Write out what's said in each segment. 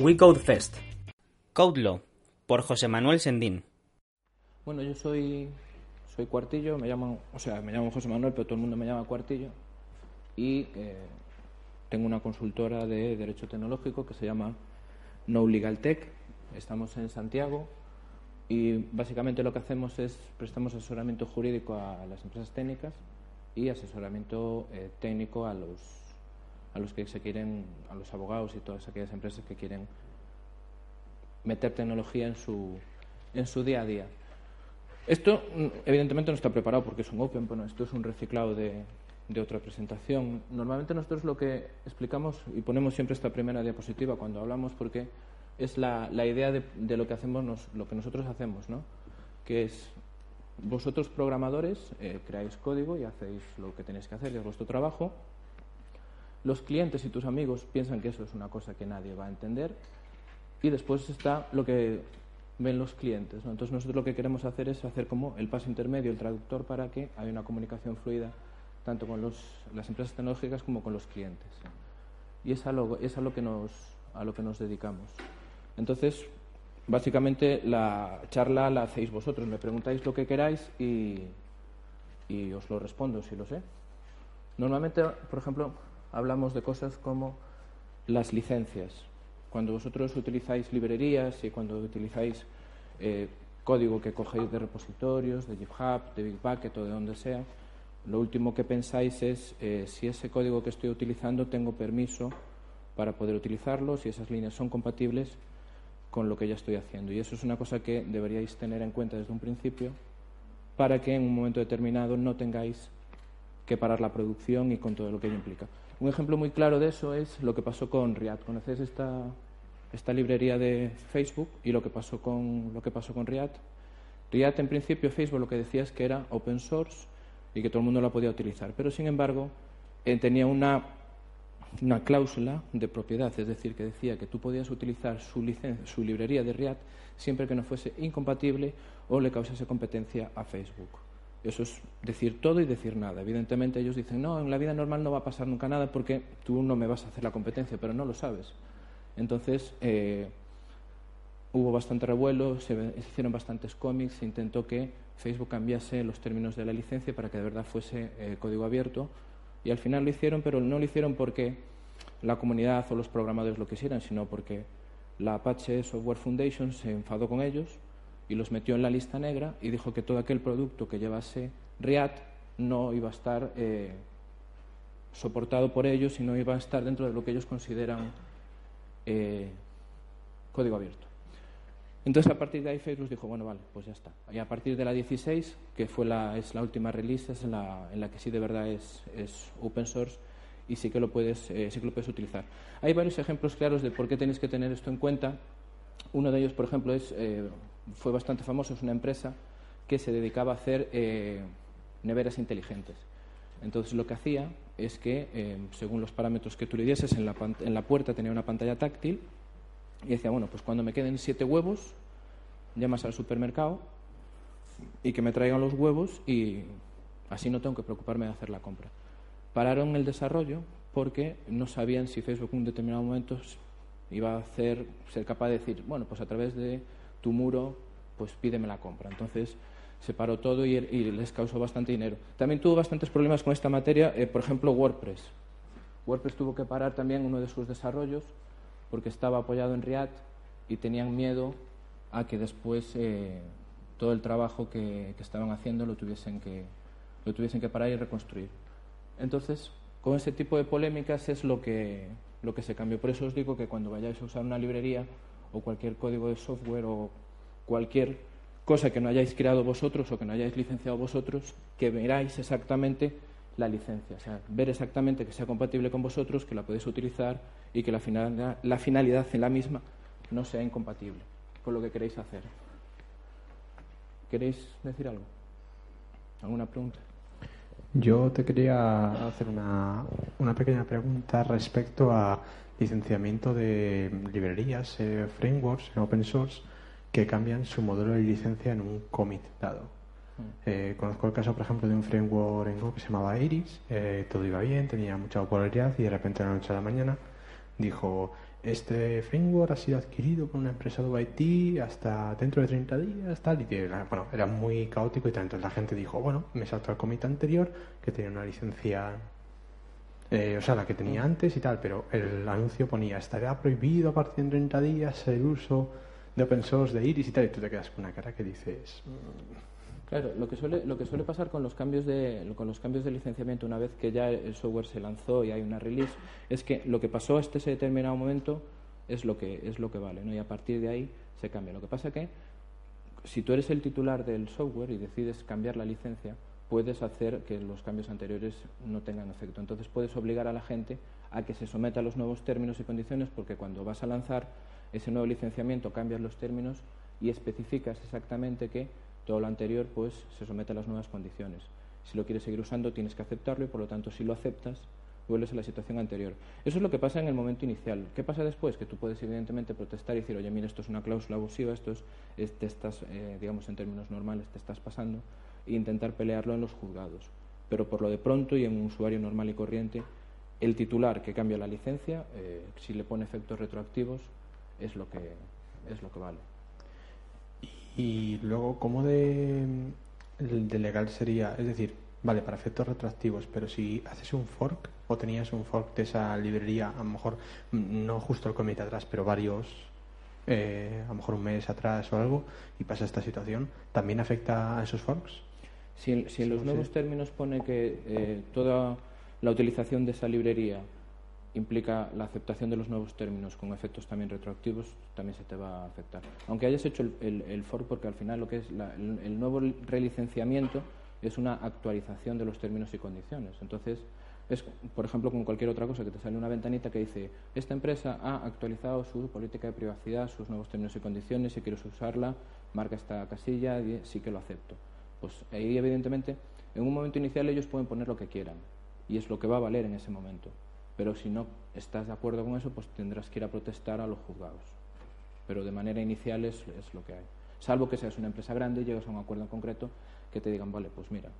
We Code Fest. Code Law, por José Manuel Sendín. Bueno, yo soy, soy Cuartillo, me llaman, o sea, me llamo José Manuel, pero todo el mundo me llama Cuartillo. Y eh, tengo una consultora de Derecho Tecnológico que se llama No Legal Tech. Estamos en Santiago y básicamente lo que hacemos es prestamos asesoramiento jurídico a las empresas técnicas y asesoramiento eh, técnico a los a los que se quieren, a los abogados y todas aquellas empresas que quieren meter tecnología en su, en su día a día. Esto, mm, evidentemente, no está preparado porque es un open, bueno, esto es un reciclado de, de otra presentación. Normalmente nosotros lo que explicamos, y ponemos siempre esta primera diapositiva cuando hablamos, porque es la, la idea de, de, lo que hacemos, lo que nosotros hacemos, ¿no? que es vosotros programadores eh, creáis código y hacéis lo que tenéis que hacer, es vuestro trabajo, los clientes y tus amigos piensan que eso es una cosa que nadie va a entender y después está lo que ven los clientes. Entonces nosotros lo que queremos hacer es hacer como el paso intermedio, el traductor para que haya una comunicación fluida tanto con las empresas tecnológicas como con los clientes. Y es a lo, es a lo, que, nos, dedicamos. Entonces, básicamente la charla la hacéis vosotros, me preguntáis lo que queráis y os lo respondo si lo sé. Normalmente, por ejemplo, hablamos de cosas como las licencias. Cuando vosotros utilizáis librerías y cuando utilizáis eh, código que cogéis de repositorios, de GitHub, de Bitbucket o de donde sea, lo último que pensáis es eh, si ese código que estoy utilizando tengo permiso para poder utilizarlo, si esas líneas son compatibles con lo que ya estoy haciendo. Y eso es una cosa que deberíais tener en cuenta desde un principio para que en un momento determinado no tengáis que parar la producción y con todo lo que ello implica. Un ejemplo muy claro de eso es lo que pasó con Riad. ¿Conoces esta, esta librería de Facebook y lo que pasó con lo que pasó con Riad? Riad en principio Facebook lo que decía es que era open source y que todo el mundo la podía utilizar, pero sin embargo eh, tenía una, una cláusula de propiedad, es decir, que decía que tú podías utilizar su, su librería de Riad siempre que no fuese incompatible o le causase competencia a Facebook. Eso es decir todo y decir nada. Evidentemente ellos dicen, no, en la vida normal no va a pasar nunca nada porque tú no me vas a hacer la competencia, pero no lo sabes. Entonces eh, hubo bastante revuelo, se, hicieron bastantes cómics, se intentó que Facebook cambiase los términos de la licencia para que de verdad fuese eh, código abierto y al final lo hicieron, pero no lo hicieron porque la comunidad o los programadores lo quisieran, sino porque la Apache Software Foundation se enfadó con ellos y los metió en la lista negra y dijo que todo aquel producto que llevase RIAT no iba a estar eh, soportado por ellos y no iba a estar dentro de lo que ellos consideran eh, código abierto. Entonces, a partir de ahí, Facebook dijo, bueno, vale, pues ya está. Y a partir de la 16, que fue la, es la última release, es la, en la que sí de verdad es, es open source y sí que, lo puedes, eh, sí que lo puedes utilizar. Hay varios ejemplos claros de por qué tenéis que tener esto en cuenta. Uno de ellos, por ejemplo, es fue bastante famoso, es una empresa que se dedicaba a hacer eh, neveras inteligentes. Entonces lo que hacía es que, eh, según los parámetros que tú le dieses, en la, en la puerta tenía una pantalla táctil y decía, bueno, pues cuando me queden siete huevos, llamas al supermercado y que me traigan los huevos y así no tengo que preocuparme de hacer la compra. Pararon el desarrollo porque no sabían si Facebook en un determinado momento iba a hacer, ser capaz de decir, bueno, pues a través de tu muro, pues pídeme la compra. Entonces se paró todo y, les causó bastante dinero. También tuvo bastantes problemas con esta materia, eh, por ejemplo, WordPress. WordPress tuvo que parar también uno de sus desarrollos porque estaba apoyado en React y tenían miedo a que después eh, todo el trabajo que, estaban haciendo lo tuviesen que, lo tuviesen que parar y reconstruir. Entonces, con ese tipo de polémicas es lo que, lo que se cambió. Por eso os digo que cuando vayáis a usar una librería, o cualquier código de software o cualquier cosa que no hayáis creado vosotros o que no hayáis licenciado vosotros, que veráis exactamente la licencia. O sea, ver exactamente que sea compatible con vosotros, que la podéis utilizar y que la finalidad, la finalidad en la misma no sea incompatible con lo que queréis hacer. ¿Queréis decir algo? ¿Alguna pregunta? Yo te quería hacer una, una pequeña pregunta respecto a licenciamiento de librerías, eh, frameworks en open source que cambian su modelo de licencia en un commit dado. Mm. Eh, conozco el caso, por ejemplo, de un framework en Go que se llamaba Iris, eh, todo iba bien, tenía mucha popularidad y de repente de la noche a la mañana dijo este framework ha sido adquirido por una empresa de IT hasta dentro de 30 días, tal, y bueno, era muy caótico y tal. Entonces la gente dijo, bueno, me salto al comité anterior que tenía una licencia, eh, o sea, la que tenía antes y tal, pero el anuncio ponía, estará prohibido a partir de 30 días el uso de open source de Iris y tal, y tú te quedas con una cara que dices... Mm". Claro, lo que suele, lo que suele pasar con los, cambios de, con los cambios de licenciamiento una vez que ya el software se lanzó y hay una release es que lo que pasó hasta ese determinado momento es lo que, es lo que vale, ¿no? y a partir de ahí se cambia. Lo que pasa que si tú eres el titular del software y decides cambiar la licencia, puedes hacer que los cambios anteriores no tengan efecto. Entonces puedes obligar a la gente a que se someta a los nuevos términos y condiciones porque cuando vas a lanzar ese nuevo licenciamiento cambias los términos y especificas exactamente que todo lo anterior pues se somete a las nuevas condiciones. Si lo quieres seguir usando tienes que aceptarlo y por lo tanto si lo aceptas vuelves a la situación anterior. Eso es lo que pasa en el momento inicial. ¿Qué pasa después? Que tú puedes evidentemente protestar y decir, oye, mira, esto es una cláusula abusiva, esto es, te estás, eh, digamos en términos normales, te estás pasando, e intentar pelearlo en los juzgados. Pero por lo de pronto y en un usuario normal y corriente, el titular que cambia la licencia, eh, si le pone efectos retroactivos, es lo que, es lo que vale. Y luego, ¿cómo de, de legal sería? Es decir, vale, para efectos retroactivos, pero si haces un fork o tenías un fork de esa librería, a lo mejor mm, no justo el comité atrás, pero varios, eh, a lo mejor un mes atrás o algo, y pasa esta situación, ¿también afecta a esos forks? Si, si en los nuevos términos pone que eh, toda la utilización de esa librería implica la aceptación de los nuevos términos con efectos también retroactivos, también se te va a afectar. Aunque hayas hecho el, el, fork, porque al final lo que es el, nuevo relicenciamiento es una actualización de los términos y condiciones. Entonces, es, por ejemplo, con cualquier otra cosa, que te sale una ventanita que dice, esta empresa ha actualizado su política de privacidad, sus nuevos términos y condiciones, si quieres usarla, marca esta casilla, y sí que lo acepto. Pues ahí, evidentemente, en un momento inicial ellos pueden poner lo que quieran, y es lo que va a valer en ese momento pero si no estás de acuerdo con eso, pues tendrás que ir a protestar a los juzgados. Pero de manera inicial es, lo que hay. Salvo que seas una empresa grande y llegas a un acuerdo en concreto que te digan, vale, pues mira,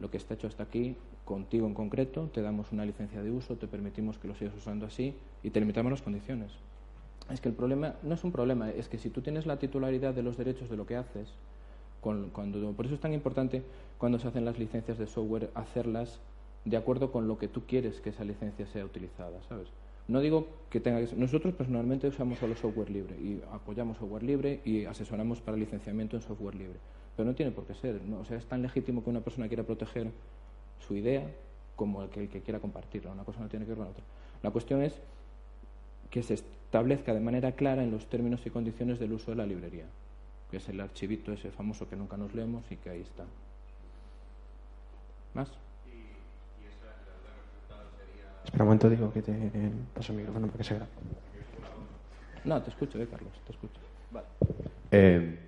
lo que está hecho hasta aquí, contigo en concreto, te damos una licencia de uso, te permitimos que lo sigas usando así y te limitamos las condiciones. Es que el problema no es un problema, es que si tú tienes la titularidad de los derechos de lo que haces, cuando, por eso es tan importante cuando se hacen las licencias de software hacerlas de acuerdo con lo que tú quieres que esa licencia sea utilizada, ¿sabes? No digo que tenga que ser. Nosotros personalmente usamos solo software libre y apoyamos software libre y asesoramos para licenciamiento en software libre. Pero no tiene por qué ser. ¿no? O sea, es tan legítimo que una persona quiera proteger su idea como el que, el que quiera compartirla. Una cosa no tiene que ver con otra. La cuestión es que se establezca de manera clara en los términos y condiciones del uso de la librería, que es el archivito ese famoso que nunca nos leemos y que ahí está. ¿Más? Espera un momento, digo que te paso el micrófono para que se grabe. No, te escucho, eh, Carlos, te escucho. Vale. Eh,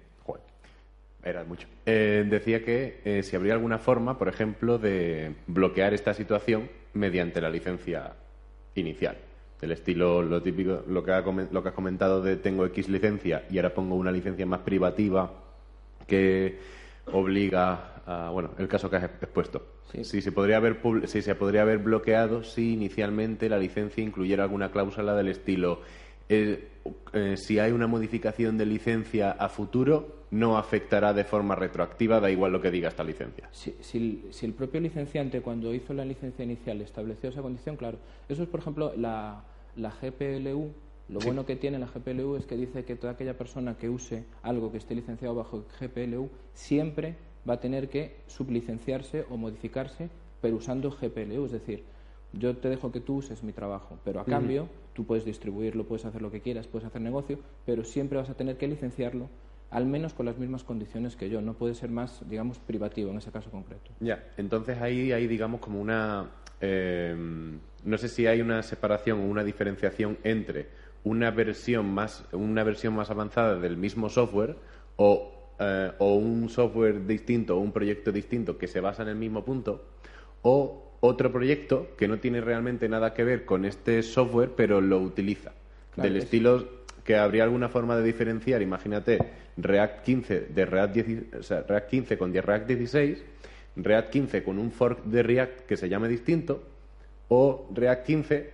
era mucho. Eh, decía que eh, si habría alguna forma, por ejemplo, de bloquear esta situación mediante la licencia inicial. Del estilo, lo típico, lo que, lo que has comentado de tengo X licencia y ahora pongo una licencia más privativa que obliga a, bueno, el caso que has expuesto. Si se podría haber si se podría haber bloqueado si inicialmente la licencia incluyera alguna cláusula del estilo eh, eh, si hay una modificación de licencia a futuro no afectará de forma retroactiva, da igual lo que diga esta licencia. Si, si, el propio licenciante cuando hizo la licencia inicial estableció esa condición, claro. Eso es, por ejemplo, la, la GPLU. Lo bueno que tiene la GPLU es que dice que toda aquella persona que use algo que esté licenciado bajo GPLU siempre va a tener que sublicenciarse o modificarse, pero usando GPLU. Es decir, yo te dejo que tú uses mi trabajo, pero a cambio tú puedes distribuirlo, puedes hacer lo que quieras, puedes hacer negocio, pero siempre vas a tener que licenciarlo al menos con las mismas condiciones que yo. No puede ser más, digamos, privativo en ese caso concreto. Ya, entonces ahí hay, digamos, como una... eh, no sé si hay una separación o una diferenciación entre una versión más, una versión más avanzada del mismo software o, eh, o un software distinto o un proyecto distinto que se basa en el mismo punto o otro proyecto que no tiene realmente nada que ver con este software pero lo utiliza. Claro, del es- estilo que habría alguna forma de diferenciar, imagínate, React 15 de React, 10 o sea, React 15 con React 16, React 15 con un fork de React que se llame distinto o React 15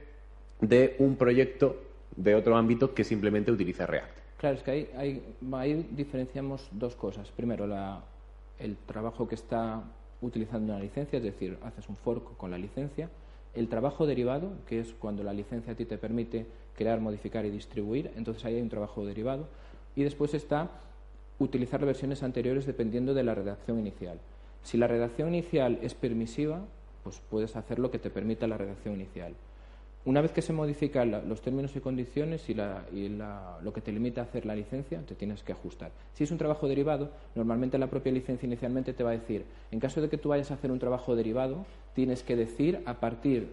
de un proyecto de otro ámbito que simplemente utiliza React. Claro, es que ahí, ahí, ahí diferenciamos dos cosas. Primero, la- el trabajo que está utilizando una licencia, es decir, haces un fork con la licencia. El trabajo derivado, que es cuando la licencia a ti te permite crear, modificar y distribuir, entonces ahí hay un trabajo derivado. Y después está utilizar versiones anteriores dependiendo de la redacción inicial. Si la redacción inicial es permisiva, pues puedes hacer lo que te permita la redacción inicial. Una vez que se modifican los términos y condiciones y, lo que te limita a hacer la licencia, te tienes que ajustar. Si es un trabajo derivado, normalmente la propia licencia inicialmente te va a decir, en caso de que tú vayas a hacer un trabajo derivado, tienes que decir a partir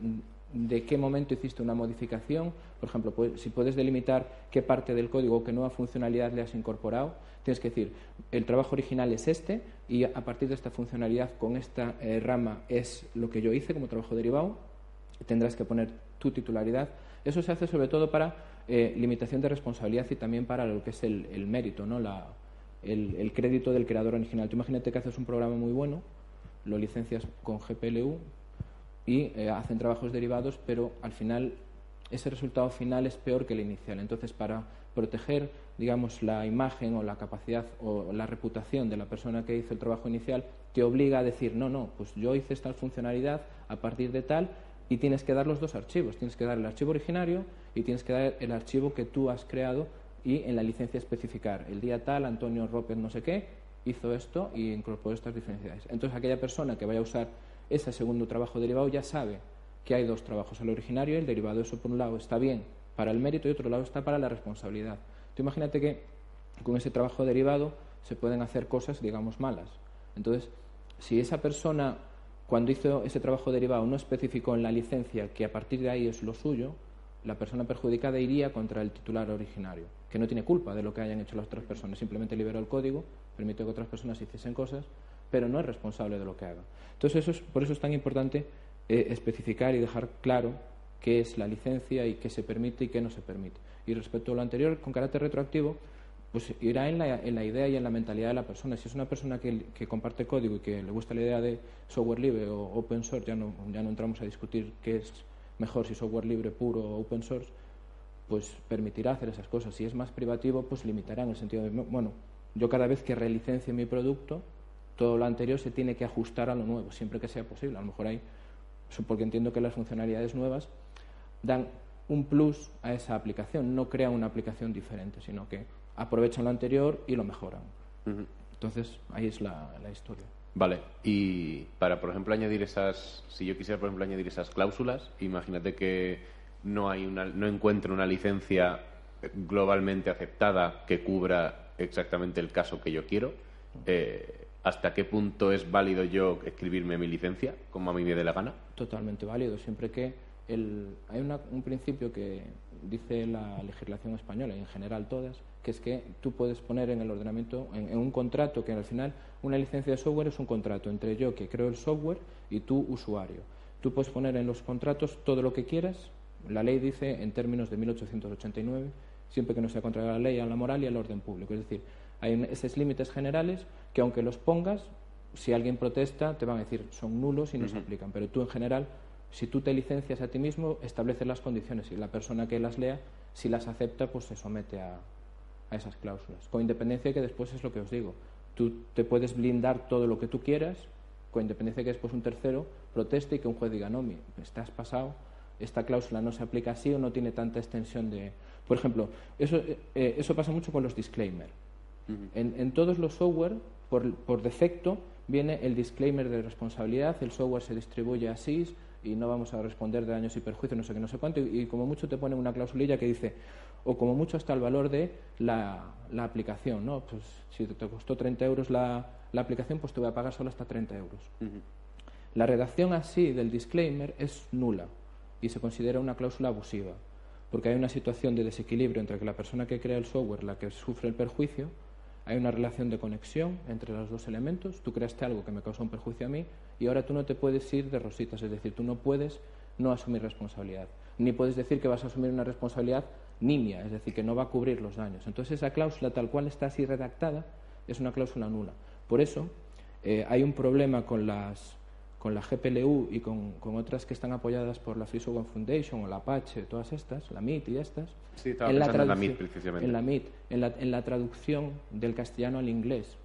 de qué momento hiciste una modificación, por ejemplo, pues, si puedes delimitar qué parte del código o qué nueva funcionalidad le has incorporado, tienes que decir, el trabajo original es este y a partir de esta funcionalidad con esta eh, rama es lo que yo hice como trabajo derivado, tendrás que poner tu titularidad. Eso se hace sobre todo para eh, limitación de responsabilidad y también para lo que es el, mérito, ¿no? La- el, el crédito del creador original. Tú imagínate que haces un programa muy bueno, lo licencias con GPLU y eh, hacen trabajos derivados, pero al final ese resultado final es peor que el inicial. Entonces, para proteger, digamos, la imagen o la capacidad o la reputación de la persona que hizo el trabajo inicial, te obliga a decir, no, no, pues yo hice esta funcionalidad a partir de tal y tienes que dar los dos archivos. Tienes que dar el archivo originario y tienes que dar el archivo que tú has creado y en la licencia especificar el día tal, Antonio Roper no sé qué, hizo esto y incorporó estas diferencias. Entonces, aquella persona que vaya a usar ese segundo trabajo derivado ya sabe que hay dos trabajos, el originario y el derivado. Eso, por un lado, está bien para el mérito y otro lado está para la responsabilidad. Tú imagínate que con ese trabajo derivado se pueden hacer cosas, digamos, malas. Entonces, si esa persona, cuando hizo ese trabajo derivado, no especificó en la licencia que a partir de ahí es lo suyo, la persona perjudicada iría contra el titular originario, que no tiene culpa de lo que hayan hecho las otras personas, simplemente liberó el código, permitió que otras personas hiciesen cosas, pero no es responsable de lo que haga. Entonces, eso es, por eso es tan importante eh, especificar y dejar claro qué es la licencia y qué se permite y qué no se permite. Y respecto a lo anterior, con carácter retroactivo, pues irá en la, idea y en la mentalidad de la persona. Si es una persona que, comparte código y que le gusta la idea de software libre o open source, ya no, ya no entramos a discutir qué es mejor, si software libre puro o open source, pues permitirá hacer esas cosas. Si es más privativo, pues limitará en el sentido de, bueno, yo cada vez que relicencie mi producto, todo lo anterior se tiene que ajustar a lo nuevo, siempre que sea posible. A lo mejor hay, porque entiendo que las funcionalidades nuevas dan un plus a esa aplicación, no crean una aplicación diferente, sino que aprovechan lo anterior y lo mejoran. Entonces, ahí es la, la historia. Vale, y para, por ejemplo, añadir esas, si yo quisiera, por ejemplo, añadir esas cláusulas, imagínate que no hay una, no encuentro una licencia globalmente aceptada que cubra exactamente el caso que yo quiero. eh, ¿Hasta qué punto es válido yo escribirme mi licencia, como a mí me dé la gana? Totalmente válido, siempre que el, hay una- un principio que dice la legislación española y en general todas, que es que tú puedes poner en el ordenamiento, en, en un contrato, que al final una licencia de software es un contrato entre yo que creo el software y tú usuario. Tú puedes poner en los contratos todo lo que quieras. La ley dice en términos de 1889, siempre que no sea contra la ley, a la moral y al orden público. Es decir, hay esos límites generales que aunque los pongas, si alguien protesta, te van a decir son nulos y no se aplican. Pero tú en general, si tú te licencias a ti mismo, estableces las condiciones y la persona que las lea, si las acepta, pues se somete a, a esas cláusulas. Con independencia de que después es lo que os digo. Tú te puedes blindar todo lo que tú quieras, con independencia de que después un tercero proteste y que un juez diga, no, mi- estás pasado, esta cláusula no se aplica así o no tiene tanta extensión de... Por ejemplo, eso, eh, eso pasa mucho con los disclaimers. En, en todos los software, por, por defecto, viene el disclaimer de responsabilidad, el software se distribuye así y no vamos a responder de daños y perjuicios, no sé qué, no sé cuánto, y, y como mucho te ponen una clausulilla que dice, o como mucho hasta el valor de la, la aplicación, ¿no? Pues si te costó 30 euros la, la, aplicación, pues te voy a pagar solo hasta 30 euros. La redacción así del disclaimer es nula y se considera una cláusula abusiva, porque hay una situación de desequilibrio entre que la persona que crea el software, la que sufre el perjuicio, hay una relación de conexión entre los dos elementos. Tú creaste algo que me causó un perjuicio a mí y ahora tú no te puedes ir de rositas, es decir, tú no puedes no asumir responsabilidad, ni puedes decir que vas a asumir una responsabilidad nimia, es decir, que no va a cubrir los daños. Entonces esa cláusula tal cual está así redactada es una cláusula nula. Por eso eh, hay un problema con las con la GPLU y con, otras que están apoyadas por la Free Software Foundation o la Apache, todas estas, la MIT y estas. Sí, estaba en, la en la MIT precisamente. En la MIT, en la, en la traducción del castellano al inglés.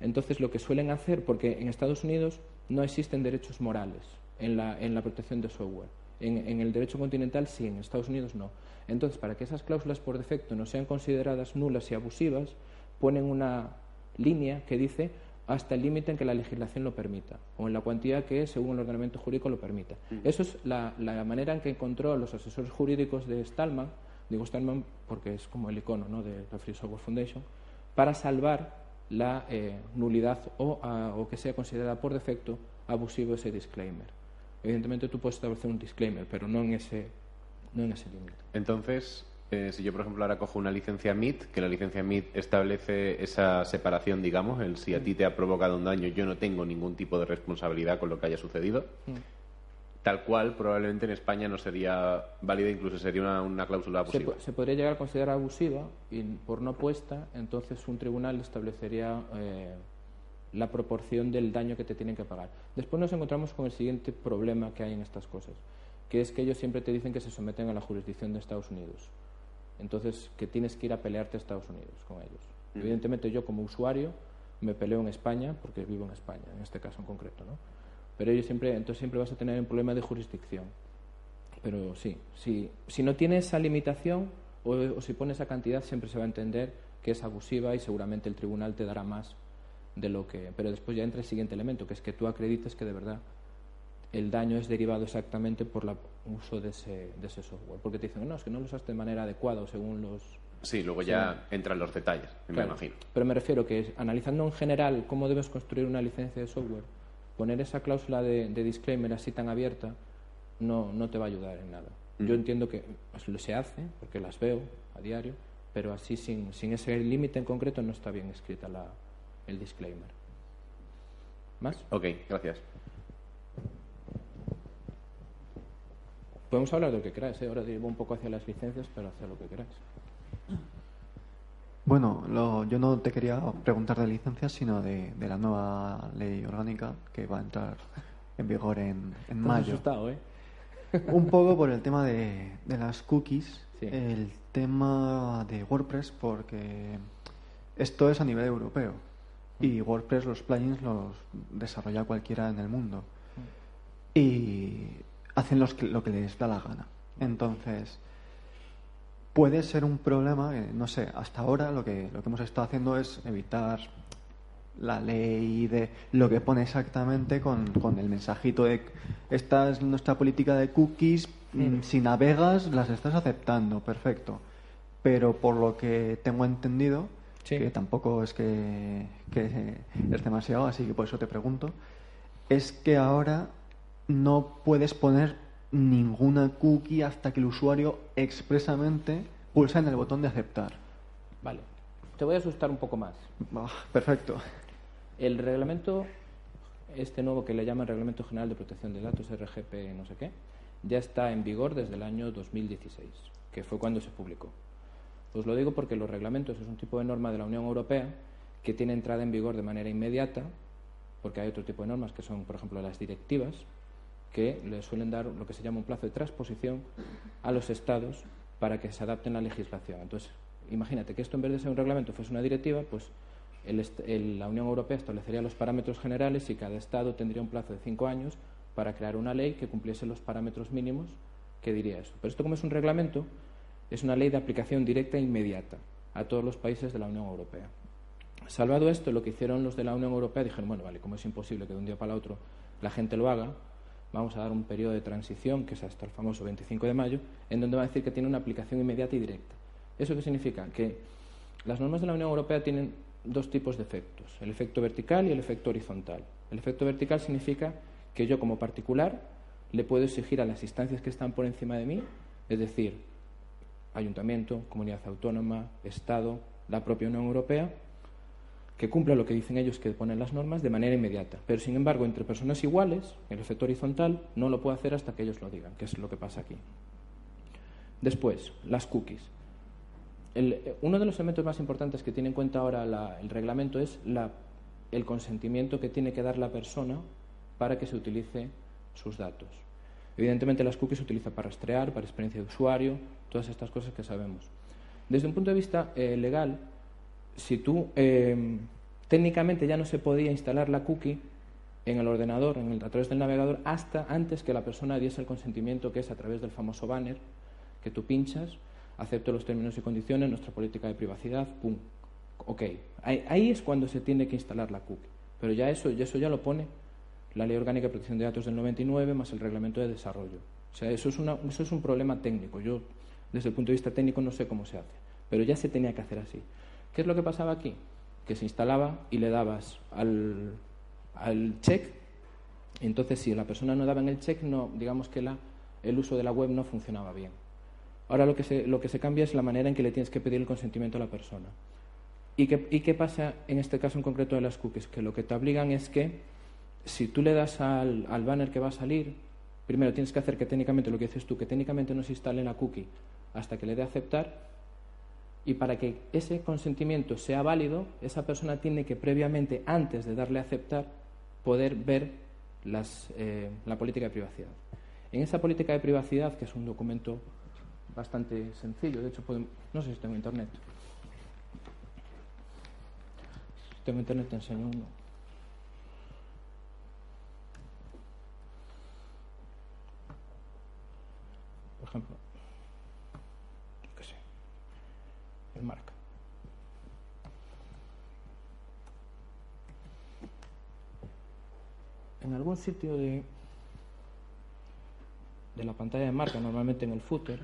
Entonces, lo que suelen hacer, porque en Estados Unidos no existen derechos morales en la, en la protección de software. En, en, el derecho continental sí, en Estados Unidos no. Entonces, para que esas cláusulas por defecto no sean consideradas nulas y abusivas, ponen una línea que dice hasta el límite en que la legislación lo permita o en la cuantía que, según el ordenamiento jurídico, lo permita. Mm. Eso es la, manera en que encontró los asesores jurídicos de Stallman, digo Stallman porque es como el icono ¿no? de la Free Software Foundation, para salvar la eh, nulidad o, o, que sea considerada por defecto abusivo ese disclaimer. Evidentemente tú puedes establecer un disclaimer, pero no en ese, no en ese límite. Entonces, eh, si yo, por ejemplo, ahora cojo una licencia MIT, que la licencia MIT establece esa separación, digamos, el si a ti te ha provocado un daño, yo no tengo ningún tipo de responsabilidad con lo que haya sucedido. Mm. Tal cual, probablemente en España no sería válida, incluso sería una, cláusula abusiva. Se, podría llegar a considerar abusiva y por no puesta, entonces un tribunal establecería eh, la proporción del daño que te tienen que pagar. Después nos encontramos con el siguiente problema que hay en estas cosas, que es que ellos siempre te dicen que se someten a la jurisdicción de Estados Unidos entonces que tienes que ir a pelearte a Estados Unidos con ellos. Evidentemente yo como usuario me peleo en España porque vivo en España, en este caso en concreto, ¿no? Pero ellos siempre, entonces siempre vas a tener un problema de jurisdicción. Pero sí, si, si no tienes esa limitación o, o si pones esa cantidad siempre se va a entender que es abusiva y seguramente el tribunal te dará más de lo que... Pero después ya entra el siguiente elemento, que es que tú acredites que de verdad el daño es derivado exactamente por el uso de ese, de ese software. Porque te dicen, no, es que no lo usaste de manera adecuada según los... Sí, luego ya entran los detalles, me imagino. Pero me refiero que analizando en general cómo debes construir una licencia de software, poner esa cláusula de, disclaimer así tan abierta no, no te va a ayudar en nada. Mm. Yo entiendo que se hace, porque las veo a diario, pero así sin, sin ese límite en concreto no está bien escrita la, el disclaimer. ¿Más? Ok, gracias. Podemos hablar de lo que queráis, ¿eh? ahora llevo un poco hacia las licencias, pero hacia lo que queráis. Bueno, yo no te quería preguntar de licencias, sino de, la nueva ley orgánica que va a entrar en vigor en, en mayo. asustado, ¿eh? un poco por el tema de, las cookies, el tema de WordPress, porque esto es a nivel europeo y mm. WordPress los plugins los desarrolla cualquiera en el mundo. Mm. Y hacen lo que les da la gana. Entonces, puede ser un problema, no sé, hasta ahora lo que, lo que hemos estado haciendo es evitar la ley de lo que pone exactamente con, con el mensajito de esta es nuestra política de cookies, mm, si navegas las estás aceptando, perfecto. Pero por lo que tengo entendido, que tampoco es que, que es demasiado, así que por eso te pregunto, es que ahora no puedes poner ninguna cookie hasta que el usuario expresamente pulsa en el botón de aceptar. Vale. Te voy a asustar un poco más. Ah, perfecto. El reglamento, este nuevo que le llaman Reglamento General de Protección de Datos, RGP no sé qué, ya está en vigor desde el año 2016, que fue cuando se publicó. Os lo digo porque los reglamentos es un tipo de norma de la Unión Europea que tiene entrada en vigor de manera inmediata, porque hay otro tipo de normas que son, por ejemplo, las directivas, que le suelen dar lo que se llama un plazo de transposición a los estados para que se adapten la legislación. Entonces, imagínate que esto en vez de ser un reglamento fuese una directiva, pues la Unión Europea establecería los parámetros generales y cada estado tendría un plazo de cinco años para crear una ley que cumpliese los parámetros mínimos que diría eso. Pero esto como es un reglamento, es una ley de aplicación directa e inmediata a todos los países de la Unión Europea. Salvado esto, lo que hicieron los de la Unión Europea dijeron, bueno, vale, como es imposible que de un día para otro la gente lo haga, vamos a dar un periodo de transición, que es hasta el famoso 25 de mayo, en donde va a decir que tiene una aplicación inmediata y directa. ¿Eso qué significa? Que las normas de la Unión Europea tienen dos tipos de efectos, el efecto vertical y el efecto horizontal. El efecto vertical significa que yo como particular le puedo exigir a las instancias que están por encima de mí, es decir, ayuntamiento, comunidad autónoma, Estado, la propia Unión Europea, que cumpla lo que dicen ellos que ponen las normas de manera inmediata. Pero, sin embargo, entre personas iguales, el efecto horizontal no lo puedo hacer hasta que ellos lo digan, que es lo que pasa aquí. Después, las cookies. uno de los elementos más importantes que tiene en cuenta ahora el reglamento es el consentimiento que tiene que dar la persona para que se utilice sus datos. Evidentemente las cookies se utilizan para rastrear, para experiencia de usuario, todas estas cosas que sabemos. Desde un punto de vista eh, legal, si tú eh, técnicamente ya no se podía instalar la cookie en el ordenador, en el, a través del navegador, hasta antes que la persona diese el consentimiento, que es a través del famoso banner que tú pinchas, acepto los términos y condiciones, nuestra política de privacidad, pum, ok. Ahí, ahí es cuando se tiene que instalar la cookie. Pero ya eso, eso ya lo pone la Ley Orgánica de Protección de Datos del 99 más el Reglamento de Desarrollo. O sea, eso es, eso es un problema técnico. Yo, desde el punto de vista técnico, no sé cómo se hace, pero ya se tenía que hacer así. ¿Qué es lo que pasaba aquí? Que se instalaba y le dabas al, al check, entonces si la persona no daba en el check, no, digamos que la, el uso de la web no funcionaba bien. Ahora lo que, se, lo que se cambia es la manera en que le tienes que pedir el consentimiento a la persona. ¿Y qué, ¿Y qué pasa en este caso en concreto de las cookies? Que lo que te obligan es que si tú le das al, banner que va a salir, primero tienes que hacer que técnicamente, lo que dices tú, que técnicamente no se instale la cookie hasta que le dé aceptar. Y para que ese consentimiento sea válido, esa persona tiene que previamente, antes de darle a aceptar, poder ver eh, la política de privacidad. En esa política de privacidad, que es un documento bastante sencillo, de hecho, no sé si tengo internet. Si tengo internet, te enseño uno. ejemplo, qué sé, marca. En algún sitio de, de la pantalla de marca, normalmente en el footer,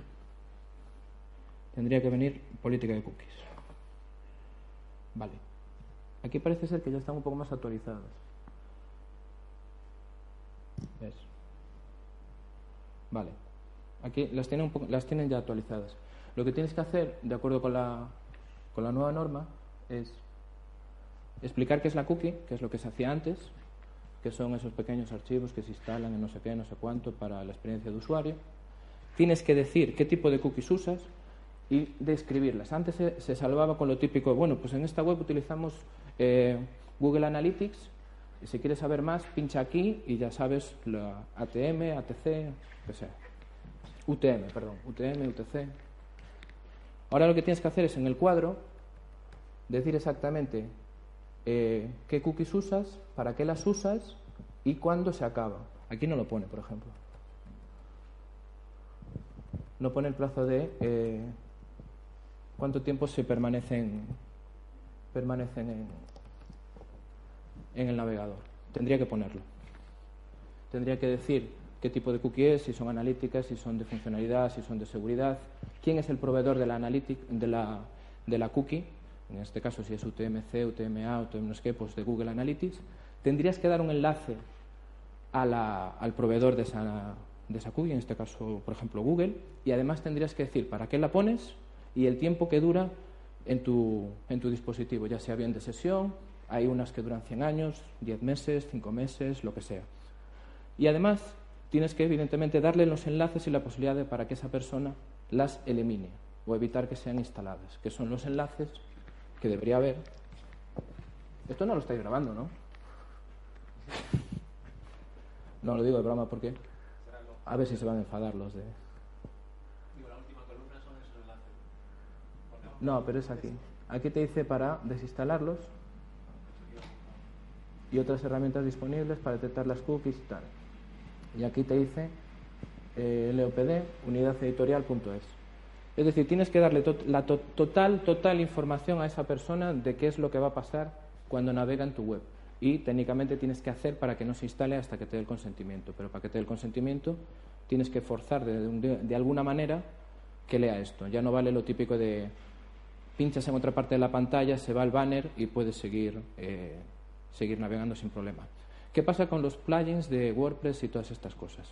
tendría que venir política de cookies. Vale. Aquí parece ser que ya están un poco más actualizadas. ¿Ves? Vale. Aquí las tienen, las tienen ya actualizadas. Lo que tienes que hacer, de acuerdo con la, con la nueva norma, es explicar qué es la cookie, qué es lo que se hacía antes, que son esos pequeños archivos que se instalan en no sé qué, no sé cuánto para la experiencia de usuario. Tienes que decir qué tipo de cookies usas y describirlas. Antes se, salvaba con lo típico, bueno, pues en esta web utilizamos eh, Google Analytics si quieres saber más, pincha aquí y ya sabes la ATM, ATC, qué sea. UTM, perdón, UTM, UTC. Ahora lo que tienes que hacer es en el cuadro decir exactamente eh, qué cookies usas, para qué las usas y cuándo se acaba. Aquí no lo pone, por ejemplo. No pone el plazo de eh, cuánto tiempo se permanecen, permanecen en, en el navegador. Tendría que ponerlo. Tendría que decir qué tipo de cookie es, si son analíticas, si son de funcionalidad, si son de seguridad, quién es el proveedor de la, de la, de la cookie, en este caso si es UTMC, UTMA, UTM no sé qué, pues de Google Analytics, tendrías que dar un enlace al proveedor de esa, de esa cookie, en este caso, por ejemplo, Google, y además tendrías que decir para qué la pones y el tiempo que dura en tu, en tu dispositivo, ya sea bien de sesión, hay unas que duran 100 años, 10 meses, 5 meses, lo que sea. Y además tienes que evidentemente darle los enlaces y la posibilidad de, para que esa persona las elimine o evitar que sean instaladas, que son los enlaces que debería haber. Esto no lo estáis grabando, ¿no? No lo digo de broma porque a ver si se van a enfadar los de. No, pero es aquí. Aquí te dice para desinstalarlos y otras herramientas disponibles para detectar las cookies y tal. Y aquí te dice eh, LOPD, unidadeditorial.es. Es decir, tienes que darle la total, total información a esa persona de qué es lo que va a pasar cuando navega en tu web. Y técnicamente tienes que hacer para que no se instale hasta que te dé el consentimiento. Pero para que te dé el consentimiento tienes que forzar de, de alguna manera que lea esto. Ya no vale lo típico de pinchas en otra parte de la pantalla, se va al banner y puedes seguir, seguir navegando sin problema. ¿Qué pasa con los plugins de WordPress y todas estas cosas?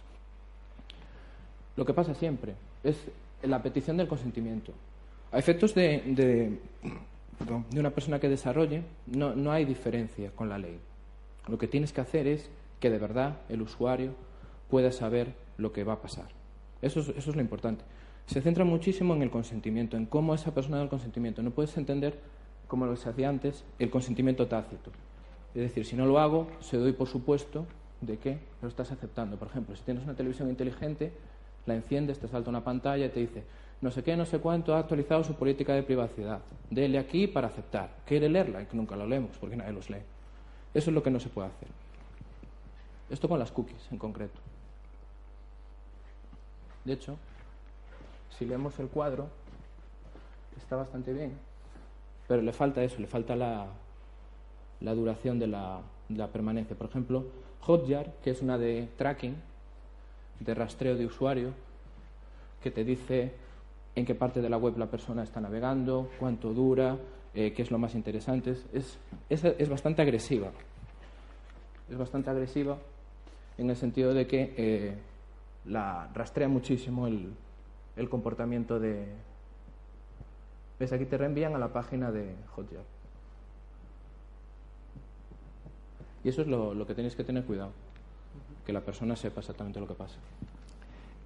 Lo que pasa siempre es la petición del consentimiento. A efectos de, una persona que desarrolle, no, no hay diferencia con la ley. Lo que tienes que hacer es que de verdad el usuario pueda saber lo que va a pasar. Eso es, eso es lo importante. Se centra muchísimo en el consentimiento, en cómo esa persona da el consentimiento. No puedes entender, como lo que se hacía antes, el consentimiento tácito. Es decir, si no lo hago, se doy por supuesto de que lo estás aceptando. Por ejemplo, si tienes una televisión inteligente, la enciendes, te salta una pantalla y te dice, no sé qué, no sé cuánto, ha actualizado su política de privacidad. Dele aquí para aceptar. ¿Quiere leerla? Y que nunca lo leemos porque nadie los lee. Eso es lo que no se puede hacer. Esto con las cookies en concreto. De hecho, si leemos el cuadro, está bastante bien, pero le falta eso, le falta la, la duración de la, permanencia. Por ejemplo, Hotjar, que es una de tracking, de rastreo de usuario, que te dice en qué parte de la web la persona está navegando, cuánto dura, eh, qué es lo más interesante. Es, es, bastante agresiva. Es bastante agresiva en el sentido de que eh, la rastrea muchísimo el, el comportamiento de... ¿Ves? Aquí te reenvían a la página de Hotjar. Y eso es lo, que tenéis que tener cuidado, que la persona sepa exactamente lo que pasa.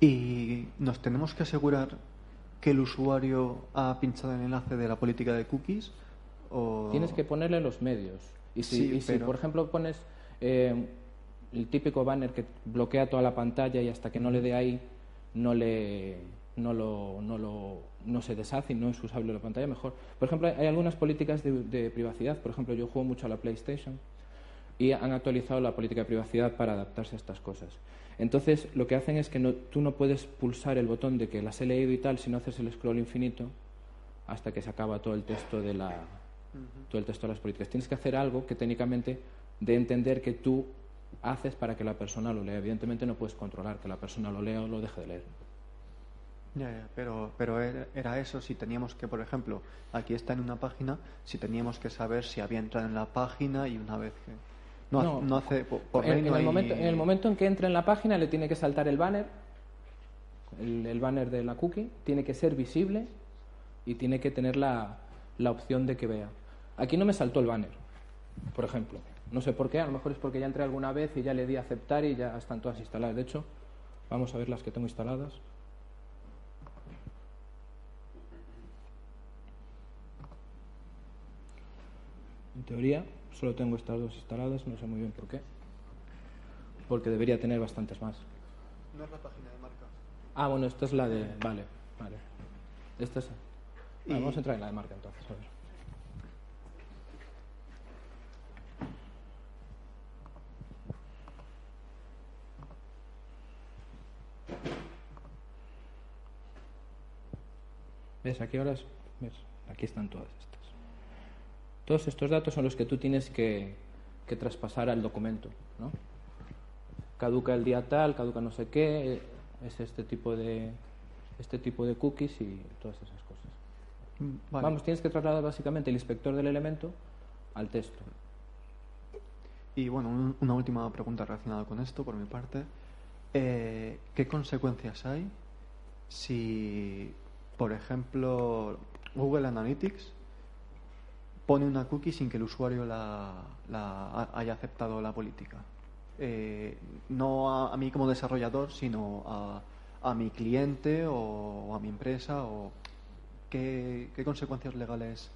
¿Y nos tenemos que asegurar que el usuario ha pinchado el enlace de la política de cookies? O... Tienes que ponerle los medios. Y si, por ejemplo, pones eh, el típico banner que bloquea toda la pantalla y hasta que no le dé ahí no le no lo, no lo no se deshace y no es usable la pantalla mejor por ejemplo hay algunas políticas de, de privacidad por ejemplo yo juego mucho a la PlayStation y han actualizado la política de privacidad para adaptarse a estas cosas. Entonces, lo que hacen es que tú no puedes pulsar el botón de que las he leído y tal si no haces el scroll infinito hasta que se acaba todo el texto de la todo el texto de las políticas. Tienes que hacer algo que técnicamente de entender que tú haces para que la persona lo lea. Evidentemente no puedes controlar que la persona lo lea o lo deje de leer. Ya, pero, pero era eso si teníamos que, por ejemplo, aquí está en una página, si teníamos que saber si había entrado en la página y una vez que... No, no, hace por, en, el momento, en el momento en que entre en la página le tiene que saltar el banner, el, banner de la cookie, tiene que ser visible y tiene que tener la, la opción de que vea. Aquí no me saltó el banner, por ejemplo. No sé por qué, a lo mejor es porque ya entré alguna vez y ya le di a aceptar y ya están todas instaladas. De hecho, vamos a ver las que tengo instaladas. En teoría, Solo tengo estas dos instaladas, no sé muy bien por qué. Porque debería tener bastantes más. No es la página de marca. Ah, bueno, esta es la de. Vale, vale. Esta es. Vamos a entrar en la de marca entonces, a ver. ¿Ves? Aquí ahora ¿Ves? Aquí están todas estas. Todos estos datos son los que tú tienes que, traspasar al documento. ¿no? Caduca el día tal, caduca no sé qué, es este tipo de, este tipo de cookies y todas esas cosas. Mm, Vamos, tienes que trasladar básicamente el inspector del elemento al texto. Y bueno, una última pregunta relacionada con esto por mi parte. Eh, ¿Qué consecuencias hay si, por ejemplo, Google Analytics pone una cookie sin que el usuario la, haya aceptado la política. Eh, no a, mí como desarrollador, sino a, mi cliente o, a mi empresa. O ¿qué, consecuencias legales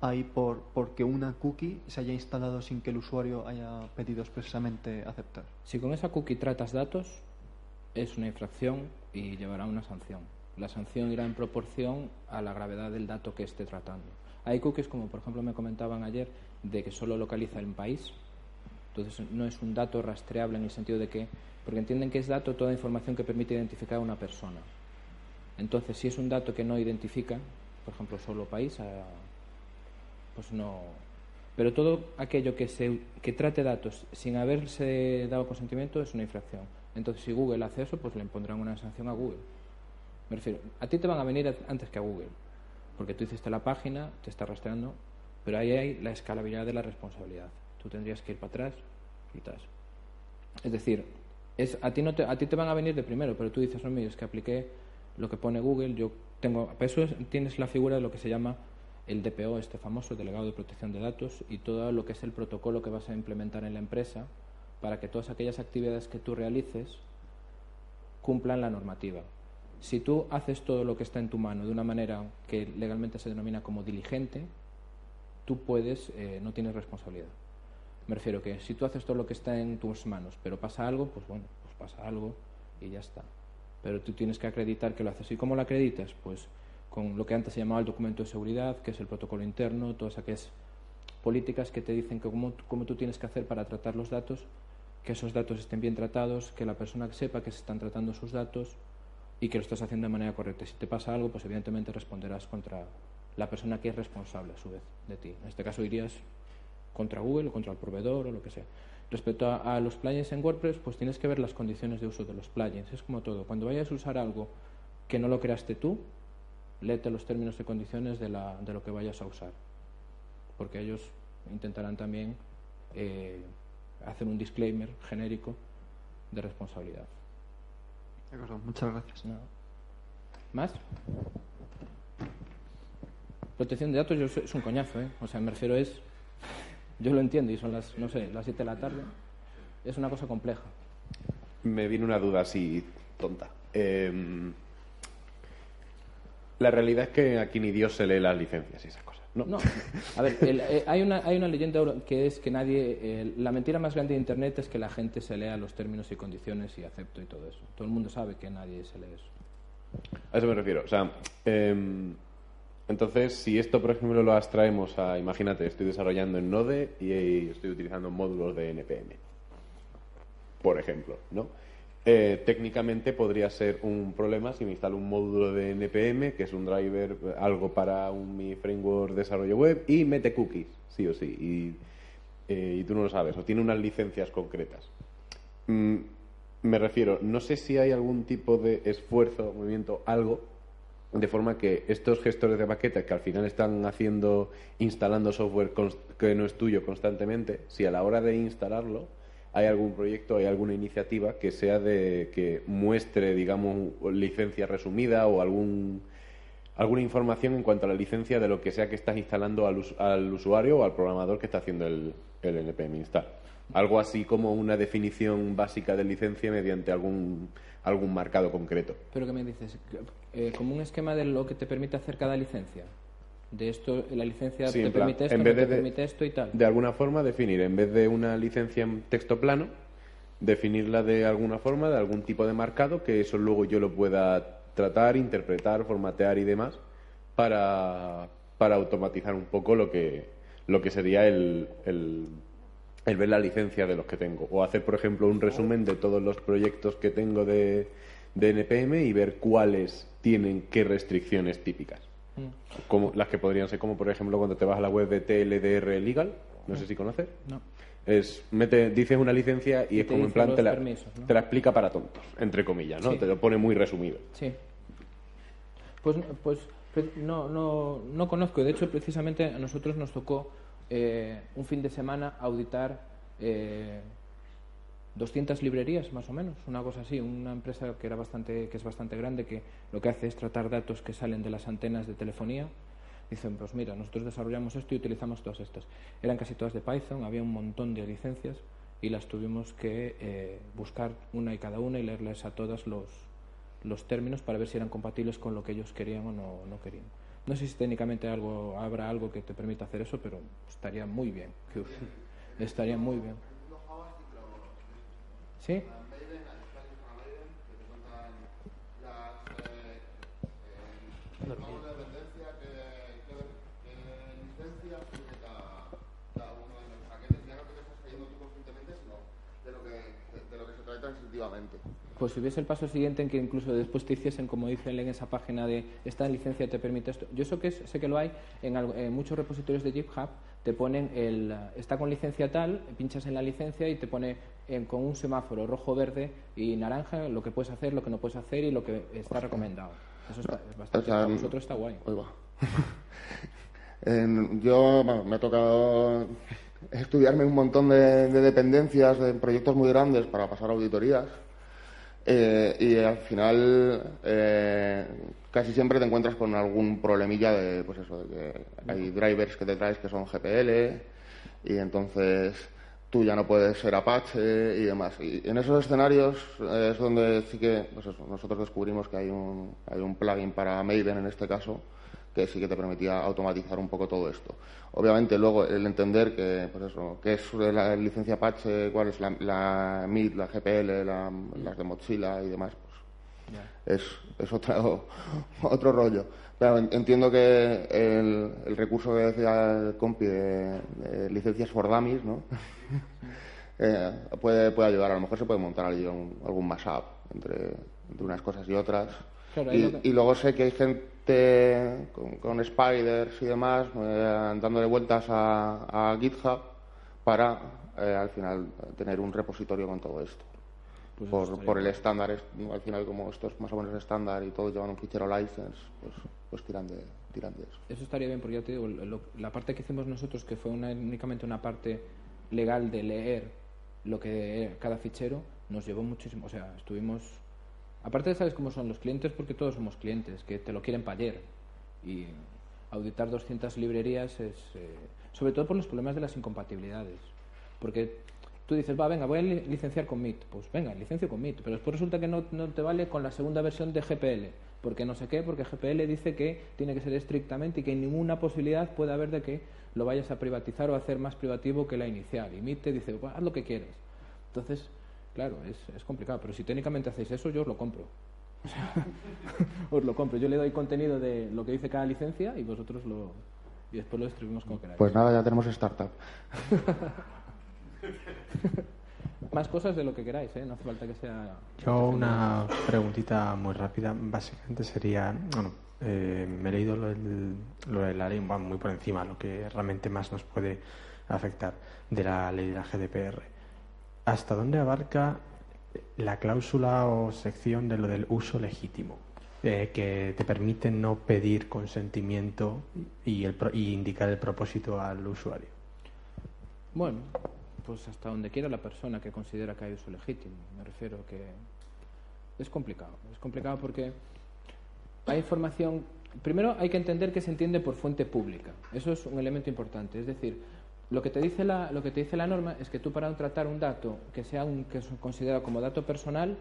hay por porque una cookie se haya instalado sin que el usuario haya pedido expresamente aceptar? Si con esa cookie tratas datos, es una infracción y llevará una sanción. La sanción irá en proporción a la gravedad del dato que esté tratando. Hay cookies, como por ejemplo me comentaban ayer, de que solo localiza el país. Entonces no es un dato rastreable en el sentido de que, porque entienden que es dato toda información que permite identificar a una persona. Entonces, si es un dato que no identifica, por ejemplo, solo país, ah, pues no. Pero todo aquello que, se, que trate datos sin haberse dado consentimiento es una infracción. Entonces, si Google hace eso, pues le impondrán una sanción a Google. Me refiero, a ti te van a venir antes que a Google porque tú hiciste la página, te está rastreando, pero ahí hay la escalabilidad de la responsabilidad. Tú tendrías que ir para atrás y tal. Es decir, es, a, ti no te, a ti te van a venir de primero, pero tú dices, no, mire, es que apliqué lo que pone Google, yo tengo, eso tienes la figura de lo que se llama el DPO, este famoso delegado de protección de datos, y todo lo que es el protocolo que vas a implementar en la empresa para que todas aquellas actividades que tú realices cumplan la normativa. Si tú haces todo lo que está en tu mano de una manera que legalmente se denomina como diligente, tú puedes, eh, no tienes responsabilidad. Me refiero que si tú haces todo lo que está en tus manos, pero pasa algo, pues bueno, pues pasa algo y ya está. Pero tú tienes que acreditar que lo haces. ¿Y cómo lo acreditas? Pues con lo que antes se llamaba el documento de seguridad, que es el protocolo interno, todas aquellas políticas que te dicen que cómo, cómo tú tienes que hacer para tratar los datos, que esos datos estén bien tratados, que la persona sepa que se están tratando sus datos y que lo estás haciendo de manera correcta. Si te pasa algo, pues evidentemente responderás contra la persona que es responsable a su vez de ti. En este caso irías contra Google o contra el proveedor o lo que sea. Respecto a, los plugins en WordPress, pues tienes que ver las condiciones de uso de los plugins. Es como todo. Cuando vayas a usar algo que no lo creaste tú, léete los términos y condiciones de, de lo que vayas a usar. Porque ellos intentarán también eh, hacer un disclaimer genérico de responsabilidad. De acuerdo, muchas gracias. ¿Más? Protección de datos yo, es un coñazo, ¿eh? O sea, me refiero es... Yo lo entiendo y son las, no sé, las 7 de la tarde. Es una cosa compleja. Me viene una duda así tonta. Em, la realidad es que aquí ni Dios se lee las licencias y esas cosas. No, no. a ver, eh, hay, una, hay una leyenda que es que nadie. la mentira más grande de Internet es que la gente se lea los términos y condiciones y acepto y todo eso. Todo el mundo sabe que nadie se lee eso. A eso me refiero. O sea, em, entonces, si esto, por ejemplo, lo abstraemos a, imagínate, estoy desarrollando en Node y estoy utilizando módulos de NPM, por ejemplo, ¿no? Eh, técnicamente podría ser un problema si me instalo un módulo de NPM, que es un driver, algo para mi framework de desarrollo web, y mete cookies, sí o sí, y, eh, tú no lo sabes, o tiene unas licencias concretas. Mm, me refiero, no sé si hay algún tipo de esfuerzo, movimiento, algo de forma que estos gestores de paquetes que al final están haciendo, instalando software que no es tuyo constantemente, si a la hora de instalarlo hay algún proyecto, hay alguna iniciativa que sea de que muestre, digamos, licencia resumida o algún alguna información en cuanto a la licencia de lo que sea que estás instalando al, usuario o al programador que está haciendo el, el npm install. Algo así como una definición básica de licencia mediante algún algún marcado concreto. ¿Pero qué me dices? Eh, ¿Como un esquema de lo que te permite hacer cada licencia? De esto, la licencia te permite esto, te permite esto y tal. De alguna forma definir, en vez de una licencia en texto plano, definirla de alguna forma, de algún tipo de marcado, que eso luego yo lo pueda tratar, interpretar, formatear y demás, para, para automatizar un poco lo que, lo que sería el el ver la licencia de los que tengo. O hacer, por ejemplo, un resumen de todos los proyectos que tengo de, de NPM y ver cuáles tienen qué restricciones típicas. Como, las que podrían ser como, por ejemplo, cuando te vas a la web de TLDR Legal, no sé si conoces. No. Es, mete, dices una licencia y, es como en plan te la, te la, explica para tontos, entre comillas, ¿no? Te lo pone muy resumido. Sí. Pues, pues, pues no, no, no conozco. De hecho, precisamente a nosotros nos tocó eh, un fin de semana auditar eh, 200 librerías más o menos, una cosa así, una empresa que era bastante que es bastante grande que lo que hace es tratar datos que salen de las antenas de telefonía. Dicen, pues mira, nosotros desarrollamos esto y utilizamos todas estas. Eran casi todas de Python, había un montón de licencias y las tuvimos que eh, buscar una y cada una y leerles a todas los, los términos para ver si eran compatibles con lo que ellos querían o no, no querían. No sé si técnicamente algo, habrá algo que te permita hacer eso, pero estaría muy bien. estaría muy bien. ¿Sí? pues si hubiese el paso siguiente en que incluso después te hiciesen, como dicen en esa página de esta licencia te permite esto. Yo eso que sé que lo hay en, muchos repositorios de GitHub, te ponen el está con licencia tal, pinchas en la licencia y te pone con un semáforo rojo, verde y naranja lo que puedes hacer, lo que no puedes hacer y lo que está recomendado. Eso está, es bastante. para nosotros está guay. yo me ha tocado estudiarme un montón de, dependencias, de proyectos muy grandes para pasar auditorías. Eh, y al final eh, casi siempre te encuentras con algún problemilla de, pues eso, de que hay drivers que te traes que son GPL y entonces tú ya no puedes ser Apache y demás. Y en esos escenarios es donde sí que pues eso, nosotros descubrimos que hay un, hay un plugin para Maven en este caso que sí que te permitía automatizar un poco todo esto. Obviamente luego el entender que, pues eso, qué es la licencia Apache, cuál es la, la MIT, la GPL, las de Mozilla y demás, pues es, es otro, otro rollo. Pero entiendo que el, recurso que decía el compi de, licencias for dummies, ¿no? Eh, puede, puede ayudar. A lo mejor se puede montar algún mashup entre, entre unas cosas y otras. Y, luego sé que hay gente con, spiders y demás eh, dándole vueltas a, GitHub para eh, al final tener un repositorio con todo esto. Pues por, por el estándar, al final como esto es más o menos estándar y todos llevan un fichero license, pues pues tiran de, tiran de eso. Eso estaría bien, porque ya te digo, la parte que hicimos nosotros, que fue únicamente una parte legal de leer lo que cada fichero, nos llevó muchísimo. O sea, estuvimos. Aparte de sabes cómo son los clientes, porque todos somos clientes, que te lo quieren para. Y auditar 200 librerías es. Eh, sobre todo por los problemas de las incompatibilidades. Porque tú dices, va, venga, voy a licenciar con MIT. Pues venga, licencio con MIT. Pero después resulta que no, no te vale con la segunda versión de GPL porque no sé qué, porque GPL dice que tiene que ser estrictamente y que ninguna posibilidad puede haber de que lo vayas a privatizar o hacer más privativo que la inicial. Y MIT te dice, haz lo que quieras. Entonces, claro, es, es, complicado, pero si técnicamente hacéis eso, yo os lo compro. os lo compro. Yo le doy contenido de lo que dice cada licencia y vosotros lo. y después lo distribuimos como queráis. Pues nada, ya tenemos startup. más cosas de lo que queráis, ¿eh? no hace falta que sea. Yo una preguntita muy rápida, básicamente sería, bueno, eh, me he leído lo del, lo de la ley, muy por encima, lo que realmente más nos puede afectar de la ley de la GDPR. ¿Hasta dónde abarca la cláusula o sección de lo del uso legítimo? Eh, que te permite no pedir consentimiento y, y indicar el propósito al usuario. Bueno, pues hasta donde quiera la persona que considera que hay uso legítimo. Me refiero que es complicado. Es complicado porque hay información. Primero hay que entender que se entiende por fuente pública. Eso es un elemento importante. Es decir, lo que te dice la, lo que te dice la norma es que tú para tratar un dato que sea un, que es considerado como dato personal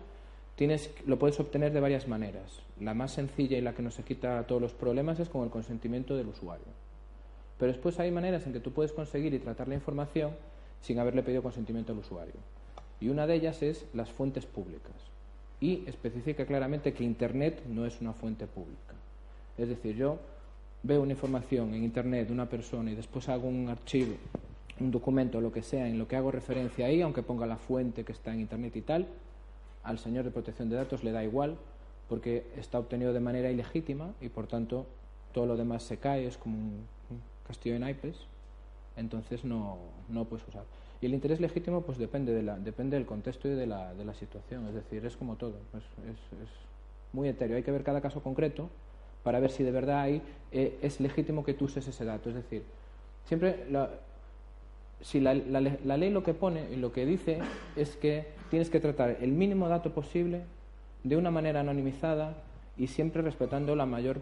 tienes, lo puedes obtener de varias maneras. La más sencilla y la que nos quita todos los problemas es con el consentimiento del usuario. Pero después hay maneras en que tú puedes conseguir y tratar la información sin haberle pedido consentimiento al usuario. Y una de ellas es las fuentes públicas. Y especifica claramente que Internet no es una fuente pública. Es decir, yo veo una información en Internet de una persona y después hago un archivo, un documento, lo que sea, en lo que hago referencia ahí, aunque ponga la fuente que está en Internet y tal, al señor de protección de datos le da igual porque está obtenido de manera ilegítima y por tanto todo lo demás se cae, es como un castillo de naipes entonces no, no puedes usar. Y el interés legítimo pues depende, de la, depende del contexto y de la, de la situación, es decir, es como todo, es, es, muy etéreo, hay que ver cada caso concreto para ver si de verdad hay, eh, es legítimo que tú uses ese dato, es decir, siempre si la, la, ley lo que pone y lo que dice es que tienes que tratar el mínimo dato posible de una manera anonimizada y siempre respetando la mayor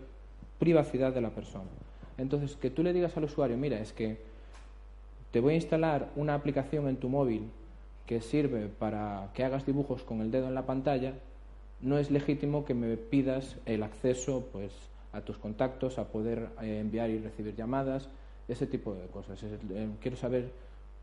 privacidad de la persona. Entonces, que tú le digas al usuario, mira, es que te voy a instalar una aplicación en tu móvil que sirve para que hagas dibujos con el dedo en la pantalla, no es legítimo que me pidas el acceso pues, a tus contactos, a poder eh, enviar y recibir llamadas, ese tipo de cosas. Eh, quiero saber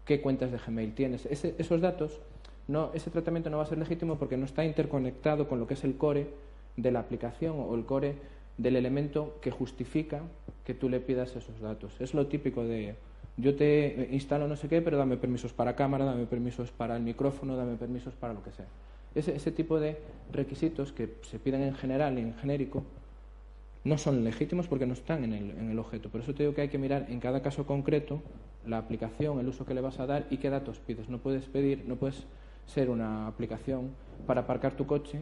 qué cuentas de Gmail tienes. esos datos, no, ese tratamiento no va a ser legítimo porque no está interconectado con lo que es el core de la aplicación o el core del elemento que justifica que tú le pidas esos datos. Es lo típico de yo te instalo no sé qué, pero dame permisos para cámara, dame permisos para el micrófono, dame permisos para lo que sea. Ese, ese tipo de requisitos que se piden en general y en genérico no son legítimos porque no están en el, en el objeto. Por eso te digo que hay que mirar en cada caso concreto la aplicación, el uso que le vas a dar y qué datos pides. No puedes pedir, no puedes ser una aplicación para aparcar tu coche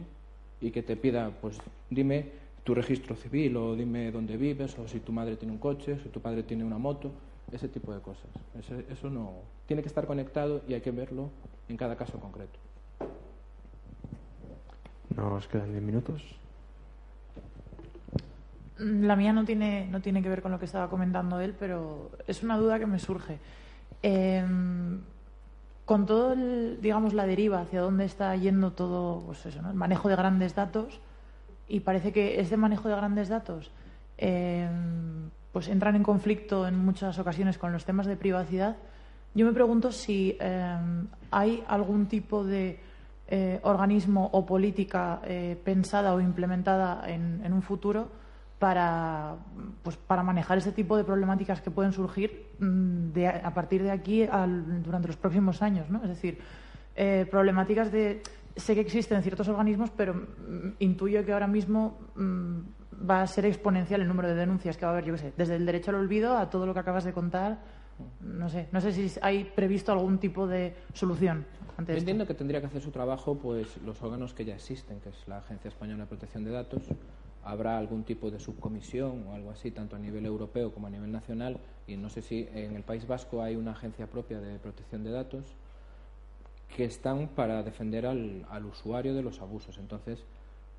y que te pida, pues dime tu registro civil o dime dónde vives o si tu madre tiene un coche, si tu padre tiene una moto, ese tipo de cosas. eso no tiene que estar conectado y hay que verlo en cada caso concreto. Nos quedan 10 minutos. La mía no tiene, no tiene que ver con lo que estaba comentando él, pero es una duda que me surge. Em, con todo, el, digamos, la deriva hacia dónde está yendo todo pues eso, el manejo de grandes datos, y parece que ese manejo de grandes datos em, pues entran en conflicto en muchas ocasiones con los temas de privacidad. Yo me pregunto si em, hay algún tipo de eh, organismo o política eh, pensada o implementada en, un futuro para, pues, para manejar ese tipo de problemáticas que pueden surgir mm, de, a partir de aquí durante los próximos años. ¿no? Es decir, eh, problemáticas de. Sé que existen ciertos organismos, pero mm, intuyo que ahora mismo mm, va a ser exponencial el número de denuncias que va a haber, yo qué sé, desde el derecho al olvido a todo lo que acabas de contar. No sé, no sé si hay previsto algún tipo de solución. Ante entiendo que tendría que hacer su trabajo pues los órganos que ya existen, que es la Agencia Española de Protección de Datos, habrá algún tipo de subcomisión o algo así, tanto a nivel europeo como a nivel nacional, y no sé si en el País Vasco hay una agencia propia de protección de datos que están para defender al, usuario de los abusos. Entonces,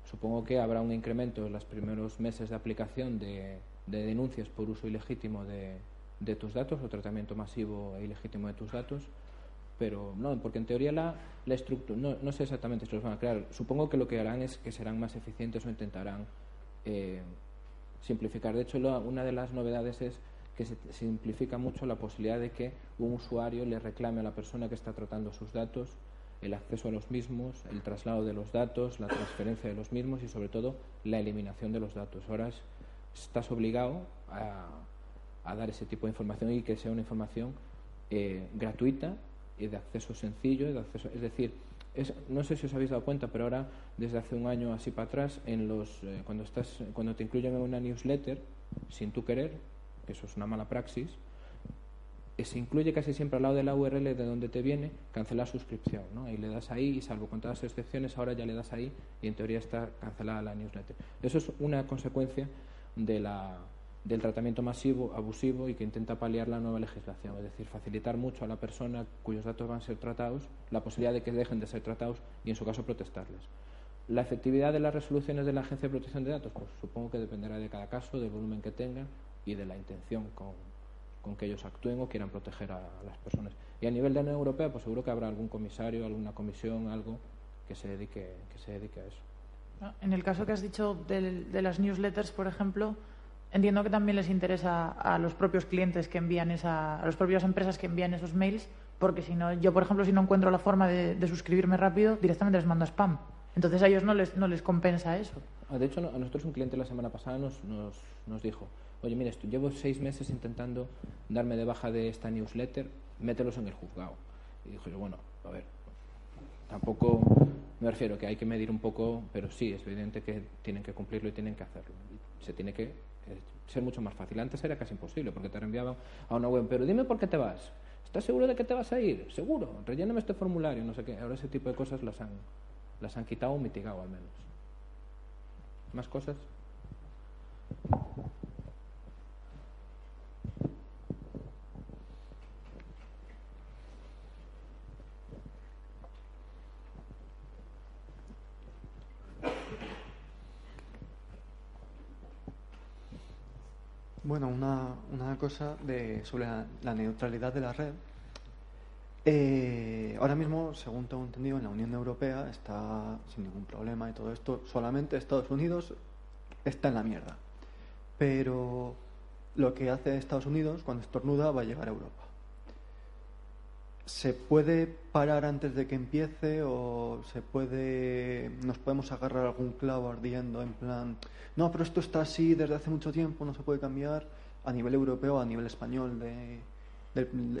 supongo que habrá un incremento en los primeros meses de aplicación de, denuncias por uso ilegítimo de, de, tus datos o tratamiento masivo e ilegítimo de tus datos. Pero no, porque en teoría la, la estructura, no, no sé exactamente si los van a crear. Supongo que lo que harán es que serán más eficientes o intentarán eh, simplificar. De hecho, una de las novedades es que se simplifica mucho la posibilidad de que un usuario le reclame a la persona que está tratando sus datos el acceso a los mismos, el traslado de los datos, la transferencia de los mismos y sobre todo la eliminación de los datos. Ahora estás obligado a, dar ese tipo de información y que sea una información eh, gratuita y de acceso sencillo, de acceso, es decir, no sé si os habéis dado cuenta, pero ahora, desde hace un año así para atrás, en los, eh, cuando, estás, cuando te incluyen en una newsletter, sin tú querer, que eso es una mala praxis, eh, se incluye casi siempre al lado de la URL de donde te viene cancelar suscripción. ¿no? Y le das ahí, y salvo con todas las excepciones, ahora ya le das ahí y en teoría está cancelada la newsletter. Eso es una consecuencia de la, del tratamiento masivo, abusivo y que intenta paliar la nueva legislación, es decir, facilitar mucho a la persona cuyos datos van a ser tratados la posibilidad de que dejen de ser tratados y, en su caso, protestarles. La efectividad de las resoluciones de la Agencia de Protección de Datos, pues supongo que dependerá de cada caso, del volumen que tengan y de la intención con, con que ellos actúen o quieran proteger a, las personas. Y a nivel de la Unión Europea, pues seguro que habrá algún comisario, alguna comisión, algo que se dedique, que se dedique a eso. En el caso que has dicho de las newsletters, por ejemplo, Entiendo que también les interesa a los propios clientes que envían esa, a las propias empresas que envían esos mails, porque si no, yo por ejemplo, si no encuentro la forma de, suscribirme rápido, directamente les mando spam. Entonces a ellos no les, no les compensa eso. Ah, de hecho, a nosotros un cliente la semana pasada nos, nos, nos dijo, oye, mire, llevo seis meses intentando darme de baja de esta newsletter, mételos en el juzgado. Y dijo yo, bueno, a ver, tampoco me refiero que hay que medir un poco, pero sí, es evidente que tienen que cumplirlo y tienen que hacerlo. Se tiene que ser mucho más fácil. Antes era casi imposible porque te reenviaban a una web, pero dime por qué te vas. ¿Estás seguro de que te vas a ir? Seguro. Relléname este formulario, no sé qué. Ahora ese tipo de cosas las han, las han quitado o mitigado al menos. ¿Más cosas? Bueno, cosa de, sobre la, neutralidad de la red. Eh, ahora mismo, según tengo entendido, en la Unión Europea está sin ningún problema y todo esto. Solamente Estados Unidos está en la mierda. Pero lo que hace Estados Unidos cuando estornuda va a llegar a Europa. ¿Se puede parar antes de que empiece o se puede nos podemos agarrar algún clavo ardiendo en plan no, pero esto está así desde hace mucho tiempo, no se puede cambiar a nivel europeo, a nivel español de,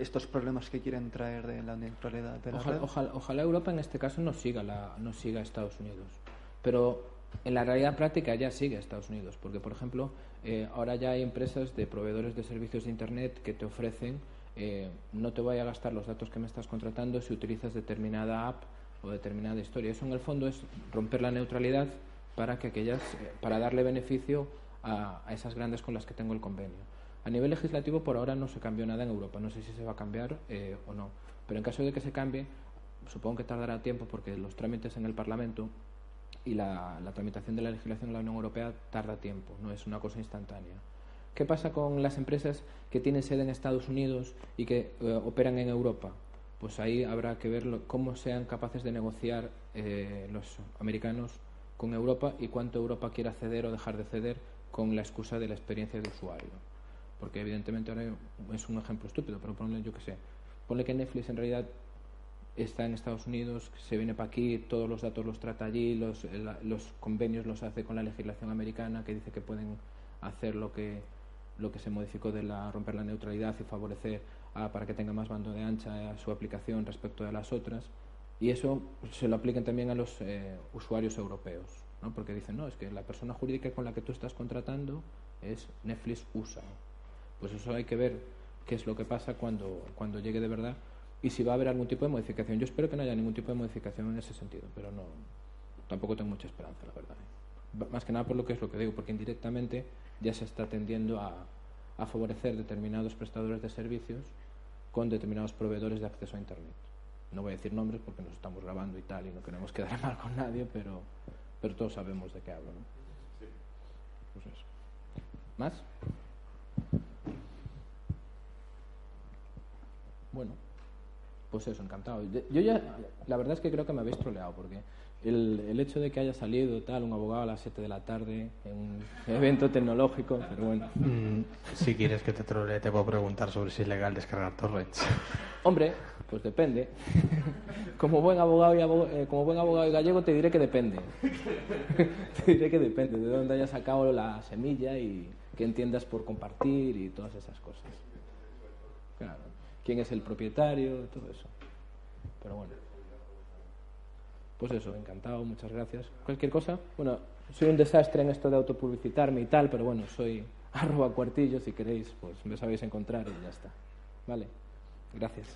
estos problemas que quieren traer de la neutralidad de la ojalá, Ojalá, Europa en este caso no siga la no siga Estados Unidos, pero en la realidad práctica ya sigue Estados Unidos, porque por ejemplo eh, ahora ya hay empresas de proveedores de servicios de internet que te ofrecen eh, no te voy a gastar los datos que me estás contratando si utilizas determinada app o determinada historia. Eso en el fondo es romper la neutralidad para que aquellas eh, para darle beneficio a, esas grandes con las que tengo el convenio. A nivel legislativo por ahora no se cambió nada en Europa, no sé si se va a cambiar eh, o no, pero en caso de que se cambie, supongo que tardará tiempo porque los trámites en el Parlamento y la, tramitación de la legislación en la Unión Europea tarda tiempo, no es una cosa instantánea. ¿Qué pasa con las empresas que tienen sede en Estados Unidos y que eh, operan en Europa? Pues ahí habrá que ver cómo sean capaces de negociar los americanos con Europa y cuánto Europa quiera ceder o dejar de ceder con la excusa de la experiencia de usuario. Porque evidentemente ahora es un ejemplo estúpido, pero ponle, yo que sé, ponle que Netflix en realidad está en Estados Unidos, se viene para aquí, todos los datos los trata allí, los, los convenios los hace con la legislación americana que dice que pueden hacer lo que se modificó de la romper la neutralidad y favorecer para que tenga más bando de ancha a su aplicación respecto de las otras y eso se lo aplican también a los eh, usuarios europeos, ¿no? porque dicen, no, es que la persona jurídica con la que tú estás contratando es Netflix USA. Pues eso hay que ver qué es lo que pasa cuando, cuando llegue de verdad y si va a haber algún tipo de modificación. Yo espero que no haya ningún tipo de modificación en ese sentido, pero no tampoco tengo mucha esperanza, la verdad. ¿eh? Más que nada por lo que es lo que digo, porque indirectamente ya se está tendiendo a, a favorecer determinados prestadores de servicios con determinados proveedores de acceso a Internet no voy a decir nombres porque nos estamos grabando y tal y no queremos quedar mal con nadie, pero, pero todos sabemos de qué hablo. ¿no? Pues eso. ¿Más? Bueno, pues eso, encantado. Yo ya, la verdad es que creo que me habéis troleado porque el, el, hecho de que haya salido tal un abogado a las 7 de la tarde en un evento tecnológico, pero bueno. Mm, si quieres que te trolee, te puedo preguntar sobre si es legal descargar torrents. Hombre, pues depende. como buen abogado y eh, como buen abogado y gallego te diré que depende. te diré que depende de dónde hayas sacado la semilla y qué entiendas por compartir y todas esas cosas. Claro. Quién es el propietario, todo eso. Pero bueno. Pues eso, encantado, muchas gracias. Cualquier cosa, bueno, soy un desastre en esto de autopublicitarme y tal, pero bueno, soy arroba cuartillo, si queréis, pues me sabéis encontrar y ya está. Vale, gracias.